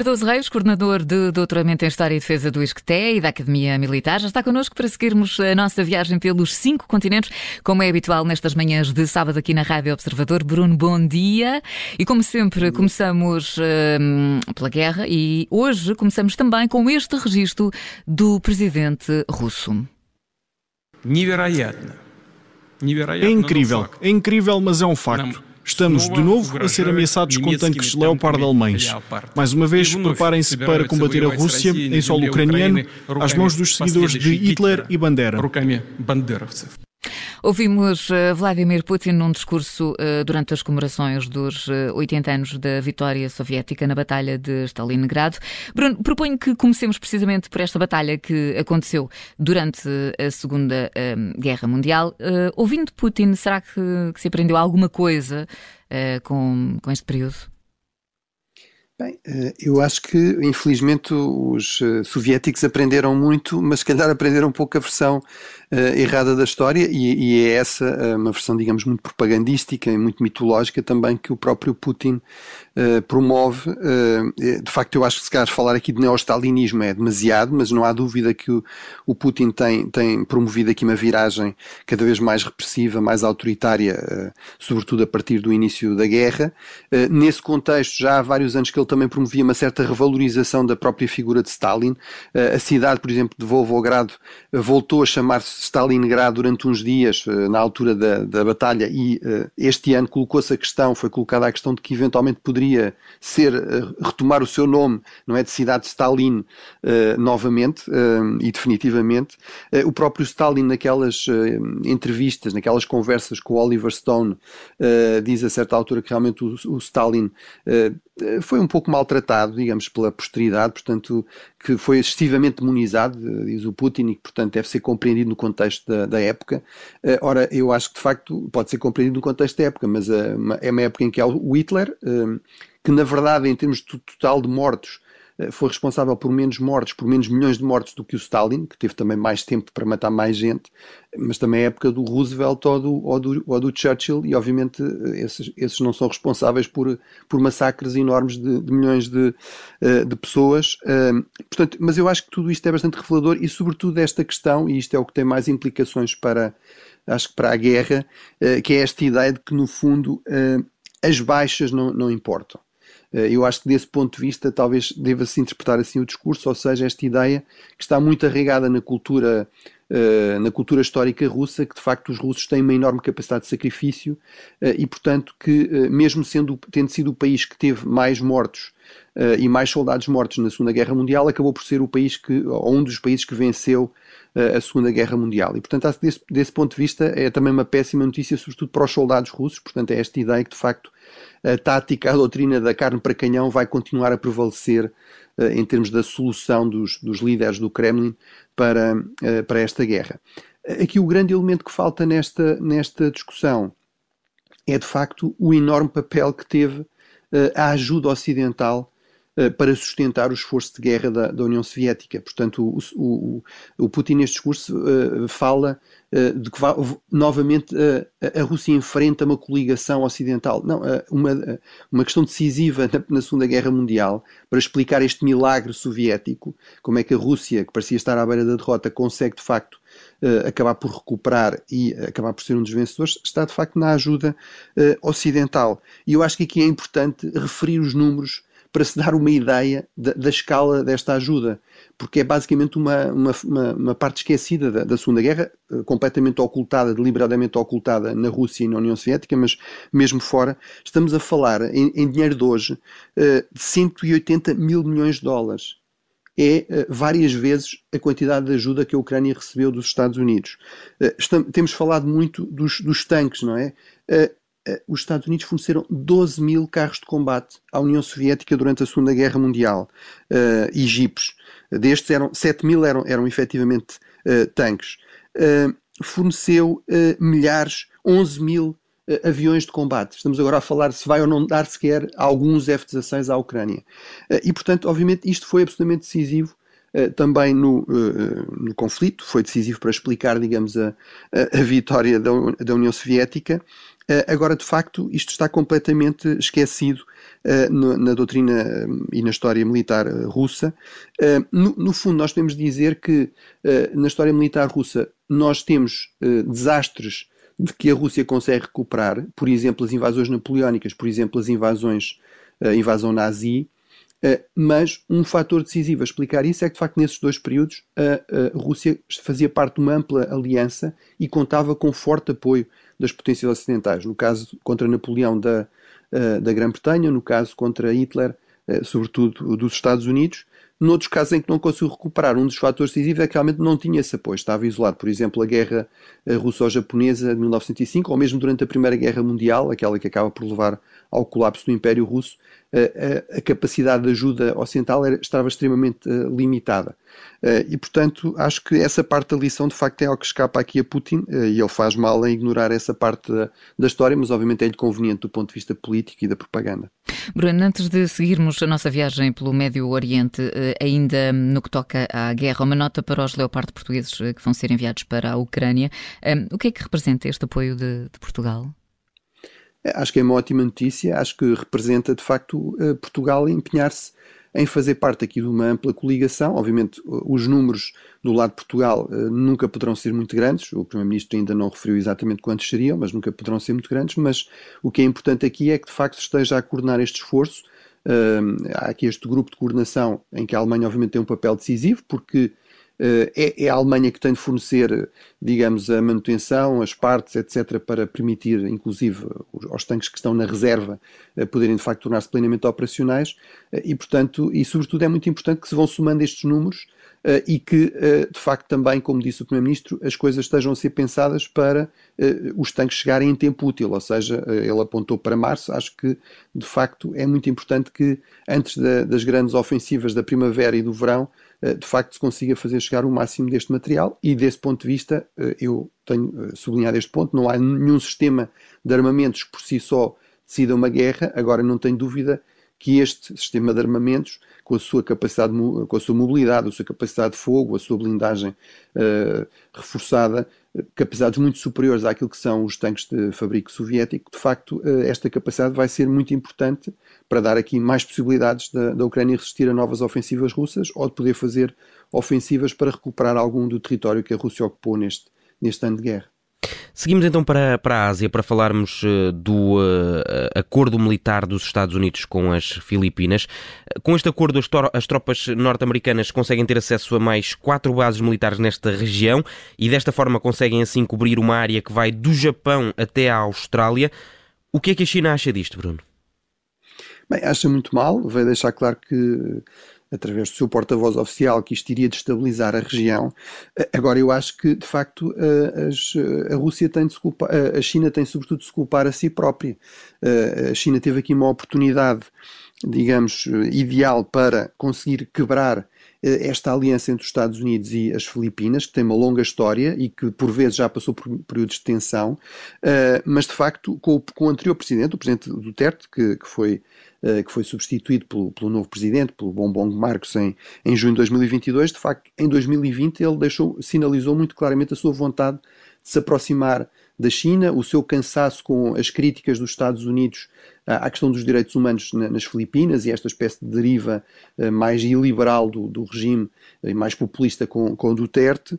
Cardoso Reis, coordenador de doutoramento em História e Defesa do ISCTE e da Academia Militar, já está connosco para seguirmos a nossa viagem pelos cinco continentes, como é habitual nestas manhãs de sábado aqui na Rádio Observador. Bruno, bom dia. E como sempre, começamos uh, pela guerra e hoje começamos também com este registro do presidente russo. É incrível, é incrível, mas é um facto. Estamos de novo a ser ameaçados com tanques Leopard alemães. Mais uma vez, preparem-se para combater a Rússia em solo ucraniano às mãos dos seguidores de Hitler e Bandera. Ouvimos uh, Vladimir Putin num discurso uh, durante as comemorações dos uh, eh, 80 anos da vitória soviética na Batalha de Stalingrado. Bruno, proponho que comecemos precisamente por esta batalha que aconteceu durante a Segunda Guerra Mundial. ouvindo Putin, será que, se aprendeu alguma coisa com, com este período? Bem, eu acho que infelizmente os soviéticos aprenderam muito, mas se calhar aprenderam um pouco a versão uh, errada da história e, e é essa uh, uma versão, digamos, muito propagandística e muito mitológica também que o próprio Putin uh, promove. de facto, eu acho que se calhar falar aqui de neostalinismo é demasiado, mas não há dúvida que o, o, Putin tem, tem promovido aqui uma viragem cada vez mais repressiva, mais autoritária, sobretudo a partir do início da guerra. nesse contexto, já há vários anos que ele também promovia uma certa revalorização da própria figura de Stalin. a cidade, por exemplo, de Volgogrado voltou a chamar-se Stalingrado durante uns dias, eh, na altura da, da batalha, e uh, este ano colocou-se a questão, foi colocada a questão de que eventualmente poderia ser, uh, retomar o seu nome, não é, de cidade de Stalin, novamente e definitivamente. o próprio Stalin, naquelas entrevistas, naquelas conversas com o Oliver Stone, diz a certa altura que realmente o, o Stalin foi um pouco maltratado, digamos, pela posteridade, portanto, que foi excessivamente demonizado, diz o Putin, e que, portanto, deve ser compreendido no contexto da, da época. Uh, ora, eu acho que, de facto, pode ser compreendido no contexto da época, mas uh, é uma época em que há o Hitler, uh, que, na verdade, em termos total de mortos, eh, foi responsável por menos mortes, por menos milhões de mortes do que o Stalin, que teve também mais tempo para matar mais gente, mas também a época do Roosevelt ou do, ou do, ou do Churchill, e obviamente eh, esses, esses, não são responsáveis por, por massacres enormes de, de milhões de, eh, de pessoas. Portanto, mas eu acho que tudo isto é bastante revelador e, sobretudo, esta questão, e isto é o que tem mais implicações para, acho que para a guerra, que é esta ideia de que, no fundo, as baixas não, não importam. Eh, eu acho que desse ponto de vista talvez deva-se interpretar assim o discurso, ou seja, esta ideia que está muito arraigada na cultura Uh, na cultura histórica russa, que de facto os russos têm uma enorme capacidade de sacrifício uh, e, portanto, que mesmo sendo, tendo sido o país que teve mais mortos e mais soldados mortos na Segunda Guerra Mundial, acabou por ser o país que, ou um dos países que venceu a Segunda Guerra Mundial. E, portanto, desse, desse ponto de vista, é também uma péssima notícia, sobretudo para os soldados russos. Portanto, é esta ideia que, de facto, a tática, a doutrina da carne para canhão vai continuar a prevalecer uh, em termos da solução dos, dos líderes do Kremlin para, uh, para esta guerra. Aqui o grande elemento que falta nesta, nesta discussão é de facto o enorme papel que teve uh, a ajuda ocidental para sustentar o esforço de guerra da, da União Soviética. Portanto, o, o, o Putin neste discurso uh, fala uh, de que novamente a Rússia enfrenta uma coligação ocidental. Não, uma, uma questão decisiva na, na, Segunda Guerra Mundial para explicar este milagre soviético, como é que a Rússia, que parecia estar à beira da derrota, consegue de facto acabar por recuperar e acabar por ser um dos vencedores, está de facto na ajuda ocidental. E eu acho que aqui é importante referir os números para se dar uma ideia da, da escala desta ajuda, porque é basicamente uma, uma, uma, uma parte esquecida da, da, Segunda Guerra, eh, completamente ocultada, deliberadamente ocultada na Rússia e na União Soviética, mas mesmo fora, estamos a falar em, em dinheiro de hoje uh, de 180 mil milhões de dólares. É uh, várias vezes a quantidade de ajuda que a Ucrânia recebeu dos Estados Unidos. Estamos, temos falado muito dos, dos tanques, não é? Eh, os Estados Unidos forneceram 12 mil carros de combate à União Soviética durante a Segunda Guerra Mundial uh, e. Destes, eram, 7 mil eram, eram efetivamente uh, tanques. Uh, forneceu milhares, 11 mil aviões de combate. Estamos agora a falar se vai ou não dar sequer alguns F-16 à Ucrânia. e, portanto, obviamente, isto foi absolutamente decisivo também no, no, conflito, foi decisivo para explicar, digamos, a, a, vitória da, da, União Soviética, eh, agora, de facto, isto está completamente esquecido uh, na doutrina e na história militar russa. No, no, fundo, nós podemos dizer que na história militar russa nós temos desastres de que a Rússia consegue recuperar, por exemplo, as invasões napoleónicas, por exemplo, as invasões, a invasão nazi, mas um fator decisivo a explicar isso é que, de facto, nesses dois períodos, a, a Rússia fazia parte de uma ampla aliança e contava com forte apoio das potências ocidentais. No caso contra Napoleão da, da Grã-Bretanha, no caso contra Hitler, sobretudo dos Estados Unidos. Noutros casos em que não conseguiu recuperar, um dos fatores decisivos é que realmente não tinha esse apoio, estava isolado. Por exemplo, a guerra russo-japonesa de 1905, ou mesmo durante a Primeira Guerra Mundial, aquela que acaba por levar ao colapso do Império Russo, a, a capacidade de ajuda ocidental era, estava extremamente uh, limitada. Uh, e, portanto, acho que essa parte da lição, de facto, é algo que escapa aqui a Putin, uh, e ele faz mal em ignorar essa parte da, da história, mas obviamente é-lhe conveniente do ponto de vista político e da propaganda. Bruno, antes de seguirmos a nossa viagem pelo Médio Oriente, ainda no que toca à guerra, uma nota para os leopardos portugueses que vão ser enviados para a Ucrânia. o que é que representa este apoio de, de Portugal? É, acho que é uma ótima notícia, acho que representa de facto eh, Portugal empenhar-se em fazer parte aqui de uma ampla coligação. Obviamente, os números do lado de Portugal eh, nunca poderão ser muito grandes, o Primeiro-Ministro ainda não referiu exatamente quantos seriam, mas nunca poderão ser muito grandes. Mas o que é importante aqui é que de facto esteja a coordenar este esforço. Há aqui este grupo de coordenação em que a Alemanha, obviamente, tem um papel decisivo, porque eh, é, é, a Alemanha que tem de fornecer, digamos, a manutenção, as partes, etc., para permitir, inclusive, aos tanques que estão na reserva eh, poderem de facto tornar-se plenamente operacionais. Eh, e, portanto, e sobretudo é muito importante que se vão somando estes números Uh, e que, uh, de facto, também, como disse o Primeiro-Ministro, as coisas estejam a ser pensadas para uh, os tanques chegarem em tempo útil, ou seja, ele apontou para março. Acho que, de facto, é muito importante que, antes da, das grandes ofensivas da primavera e do verão, de facto se consiga fazer chegar o máximo deste material. E desse ponto de vista eu tenho sublinhado este ponto, não há nenhum sistema de armamentos que por si só decida uma guerra, agora não tenho dúvida que este sistema de armamentos, com a sua capacidade, com a sua mobilidade, a sua capacidade de fogo, a sua blindagem uh, reforçada, capacidades muito superiores àquilo que são os tanques de fabrico soviético, de facto, uh, esta capacidade vai ser muito importante para dar aqui mais possibilidades da, da Ucrânia resistir a novas ofensivas russas ou de poder fazer ofensivas para recuperar algum do território que a Rússia ocupou neste, neste ano de guerra. Seguimos então para, para a Ásia para falarmos uh, do uh, acordo militar dos Estados Unidos com as Filipinas. Com este acordo, as, as tropas norte-americanas conseguem ter acesso a mais quatro bases militares nesta região e desta forma conseguem assim cobrir uma área que vai do Japão até à Austrália. O que é que a China acha disto, Bruno? Bem, acha muito mal, vai deixar claro que através do seu porta-voz oficial, que isto iria destabilizar a região. Agora, eu acho que, de facto, a, Rússia tem de se culpar, a China tem sobretudo de se culpar a si própria. A China teve aqui uma oportunidade, digamos, ideal para conseguir quebrar esta aliança entre os Estados Unidos e as Filipinas, que tem uma longa história e que por vezes já passou por períodos de tensão, mas de facto com o, com o anterior presidente, o presidente Duterte, que, que foi eh, que foi substituído pelo, pelo novo presidente, pelo Bombong Marcos, em, em junho de 2022. De facto, em 2020 ele deixou, sinalizou muito claramente a sua vontade de se aproximar da China, o seu cansaço com as críticas dos Estados Unidos à questão dos direitos humanos nas Filipinas e esta espécie de deriva eh, mais iliberal do, do regime e mais populista com, com Duterte.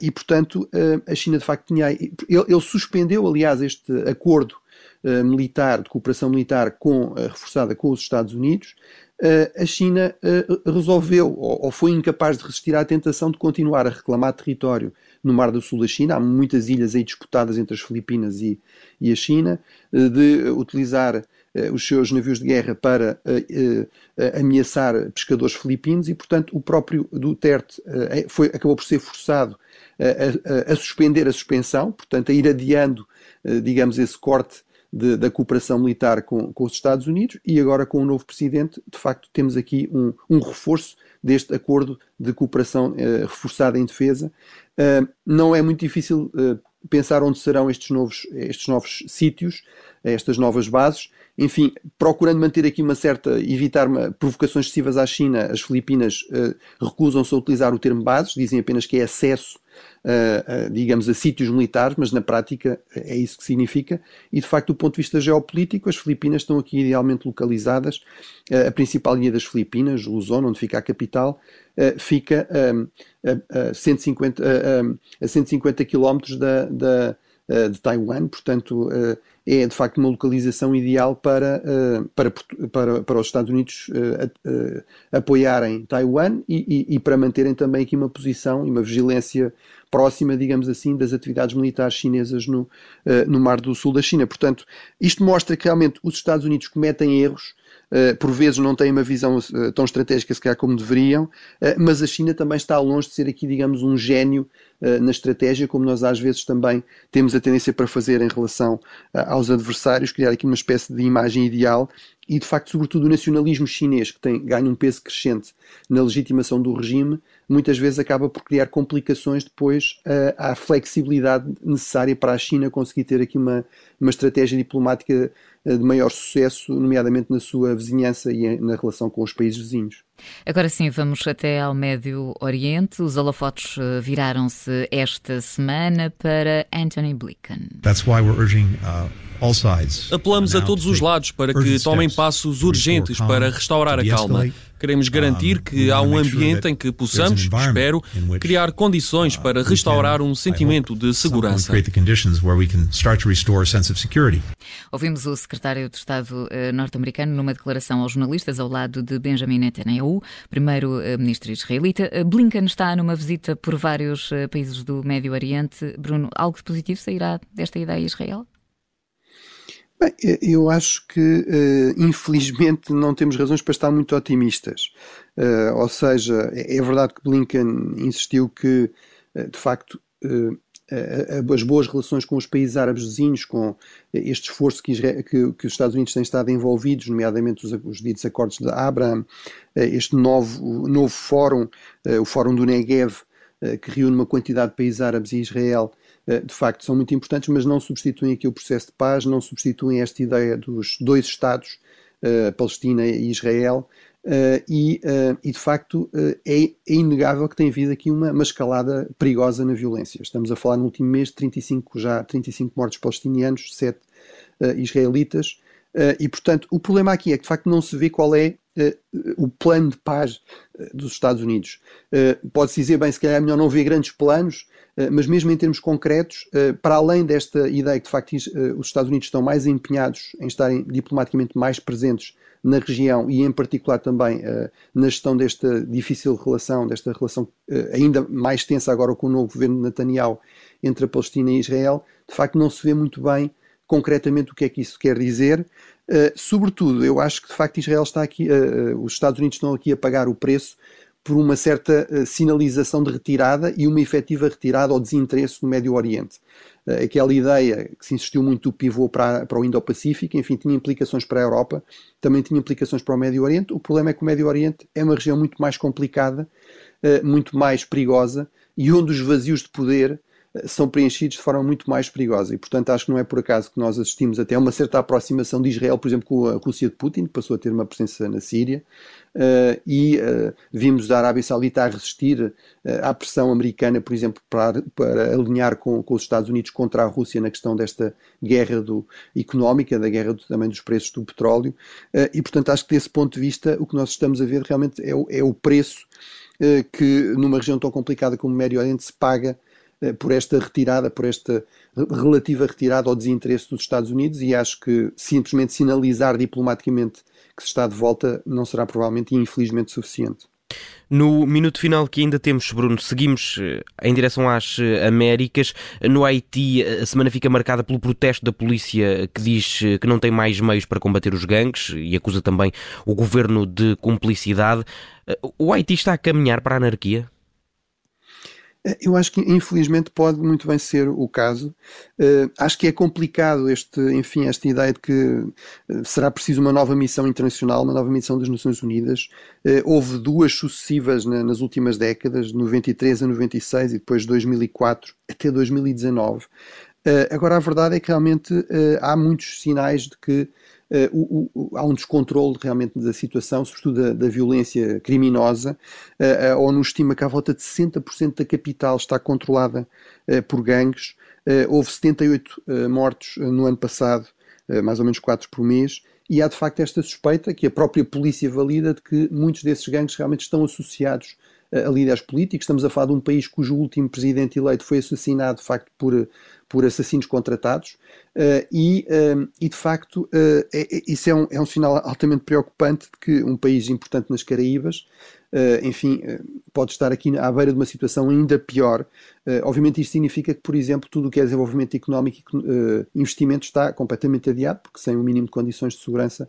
E, portanto, a China de facto tinha. Ele, ele suspendeu, aliás, este acordo militar, de cooperação militar com, reforçada com os Estados Unidos, a China resolveu ou, foi incapaz de resistir à tentação de continuar a reclamar território no Mar do Sul da China. Há muitas ilhas aí disputadas entre as Filipinas e, e a China, de utilizar os seus navios de guerra para ameaçar pescadores filipinos e, portanto, o próprio Duterte foi, acabou por ser forçado a, a, a, suspender a suspensão, portanto, a ir adiando, digamos, esse corte de, da cooperação militar com, com, os Estados Unidos e agora com o novo presidente, de facto, temos aqui um, um reforço deste acordo de cooperação eh, reforçada em defesa. Uh, não é muito difícil uh, pensar onde serão estes novos, estes novos sítios, estas novas bases. Enfim, procurando manter aqui uma certa, evitar uma, provocações excessivas à China, as Filipinas uh, recusam-se a utilizar o termo bases, dizem apenas que é acesso, uh, uh, digamos, a sítios militares, mas na prática é isso que significa. E de facto, do ponto de vista geopolítico, as Filipinas estão aqui idealmente localizadas. a principal linha das Filipinas, Luzon, onde fica a capital, fica a, a, 150, a, a 150 quilómetros da, da de Taiwan, portanto é de facto uma localização ideal para, uh, para, para, para os Estados Unidos apoiarem Taiwan e, e, e, para manterem também aqui uma posição e uma vigilância próxima, digamos assim, das atividades militares chinesas no, no Mar do Sul da China. Portanto, isto mostra que realmente os Estados Unidos cometem erros eh, por vezes não têm uma visão eh, tão estratégica se calhar como deveriam, eh, mas a China também está longe de ser aqui, digamos, um gênio na estratégia, como nós às vezes também temos a tendência para fazer em relação aos adversários, criar aqui uma espécie de imagem ideal e de facto, sobretudo, o nacionalismo chinês, que tem, ganha um peso crescente na legitimação do regime, muitas vezes acaba por criar complicações depois à flexibilidade necessária para a China conseguir ter aqui uma, uma estratégia diplomática de maior sucesso, nomeadamente na sua vizinhança e na relação com os países vizinhos. Agora sim, vamos até ao Médio Oriente. Os holofotes uh, viraram-se esta semana para Anthony Blinken. That's why we're urging uh... Apelamos a todos os lados para que tomem passos urgentes para restaurar a calma. Queremos garantir que há um ambiente em que possamos, espero, criar condições para restaurar um sentimento de segurança. Ouvimos o secretário de Estado eh, norte-americano numa declaração aos jornalistas ao lado de Benjamin Netanyahu, primeiro-ministro israelita. Eh, Blinken está numa visita por vários eh, países do Médio Oriente. Bruno, algo de positivo sairá desta ideia a Israel? Bem, eu acho que, uh, infelizmente, não temos razões para estar muito otimistas. Uh, ou seja, é, é verdade que Blinken insistiu que, uh, de facto, as boas relações com os países árabes vizinhos, com este esforço que, Israel, que, que, os Estados Unidos têm estado envolvidos, nomeadamente os, os ditos acordos de Abraham, este novo, novo fórum, o Fórum do Negev, que reúne uma quantidade de países árabes e Israel, eh, de facto são muito importantes, mas não substituem aqui o processo de paz, não substituem esta ideia dos dois Estados, uh, Palestina e Israel, uh, e, e, de facto é, é, inegável que tem havido aqui uma, uma, escalada perigosa na violência. Estamos a falar no último mês de 35, já 35 mortos palestinianos, 7 israelitas, e portanto o problema aqui é que de facto não se vê qual é o plano de paz dos Estados Unidos. Pode-se dizer, bem, se calhar é melhor não ver grandes planos, eh, mas mesmo em termos concretos, eh, para além desta ideia que de facto eh, os Estados Unidos estão mais empenhados em estarem diplomaticamente mais presentes na região e em particular também na gestão desta difícil relação, desta relação ainda mais tensa agora com o novo governo de Netanyahu entre a Palestina e Israel, de facto não se vê muito bem concretamente o que é que isso quer dizer. sobretudo, eu acho que de facto Israel está aqui, os Estados Unidos estão aqui a pagar o preço por uma certa uh, sinalização de retirada e uma efetiva retirada ou desinteresse no Médio Oriente. Uh, aquela ideia que se insistiu muito do pivô para, para o Indo-Pacífico, enfim, tinha implicações para a Europa, também tinha implicações para o Médio Oriente. O problema é que o Médio Oriente é uma região muito mais complicada, uh, muito mais perigosa e onde os vazios de poder são preenchidos de forma muito mais perigosa. E, portanto, acho que não é por acaso que nós assistimos até a uma certa aproximação de Israel, por exemplo, com a Rússia de Putin, que passou a ter uma presença na Síria, uh, e uh, vimos a Arábia Saudita a resistir uh, à pressão americana, por exemplo, para, para alinhar com, com, os Estados Unidos contra a Rússia na questão desta guerra do, económica, da guerra do, também dos preços do petróleo. e, portanto, acho que desse ponto de vista, o que nós estamos a ver realmente é o, é o preço que, numa região tão complicada como o Médio Oriente, se paga por esta retirada, por esta relativa retirada ao desinteresse dos Estados Unidos e acho que simplesmente sinalizar diplomaticamente que se está de volta não será provavelmente e infelizmente suficiente. No minuto final que ainda temos, Bruno, seguimos eh, em direção às eh, Américas. No Haiti, a semana fica marcada pelo protesto da polícia que diz que não tem mais meios para combater os gangues e acusa também o governo de cumplicidade. O Haiti está a caminhar para a anarquia? Eu acho que infelizmente pode muito bem ser o caso. Uh, acho que é complicado este, enfim, esta ideia de que uh, será preciso uma nova missão internacional, uma nova missão das Nações Unidas. Uh, houve duas sucessivas na, nas últimas décadas, de 93 a 96 e depois de 2004 até 2019. agora a verdade é que realmente há muitos sinais de que o, o, há um descontrole realmente da situação, sobretudo da, da violência criminosa. a ONU estima que à volta de 60% da capital está controlada por gangues. houve 78 mortos no ano passado, mais ou menos 4 por mês e há de facto esta suspeita que a própria polícia valida de que muitos desses gangues realmente estão associados a líderes políticos. Estamos a falar de um país cujo último presidente eleito foi assassinado, de facto, por, por assassinos contratados. Uh, e, uh, e, de facto, uh, é, isso é um, é um sinal altamente preocupante de que um país importante nas Caraíbas, enfim, pode estar aqui à beira de uma situação ainda pior. obviamente, isto significa que, por exemplo, tudo o que é desenvolvimento económico e investimento está completamente adiado, porque sem o um mínimo de condições de segurança eh,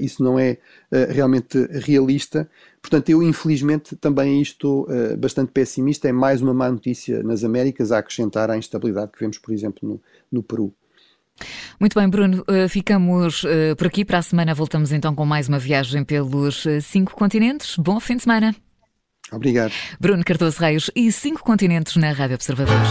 isso não é eh, realmente realista. Portanto, eu infelizmente também estou eh, bastante pessimista. É mais uma má notícia nas Américas a acrescentar à instabilidade que vemos, por exemplo, no, no Peru. Muito bem, Bruno, ficamos por aqui. Para a semana voltamos então com mais uma viagem pelos cinco continentes. Bom fim de semana. Obrigado. Bruno Cardoso Reis e cinco continentes na Rádio Observadores.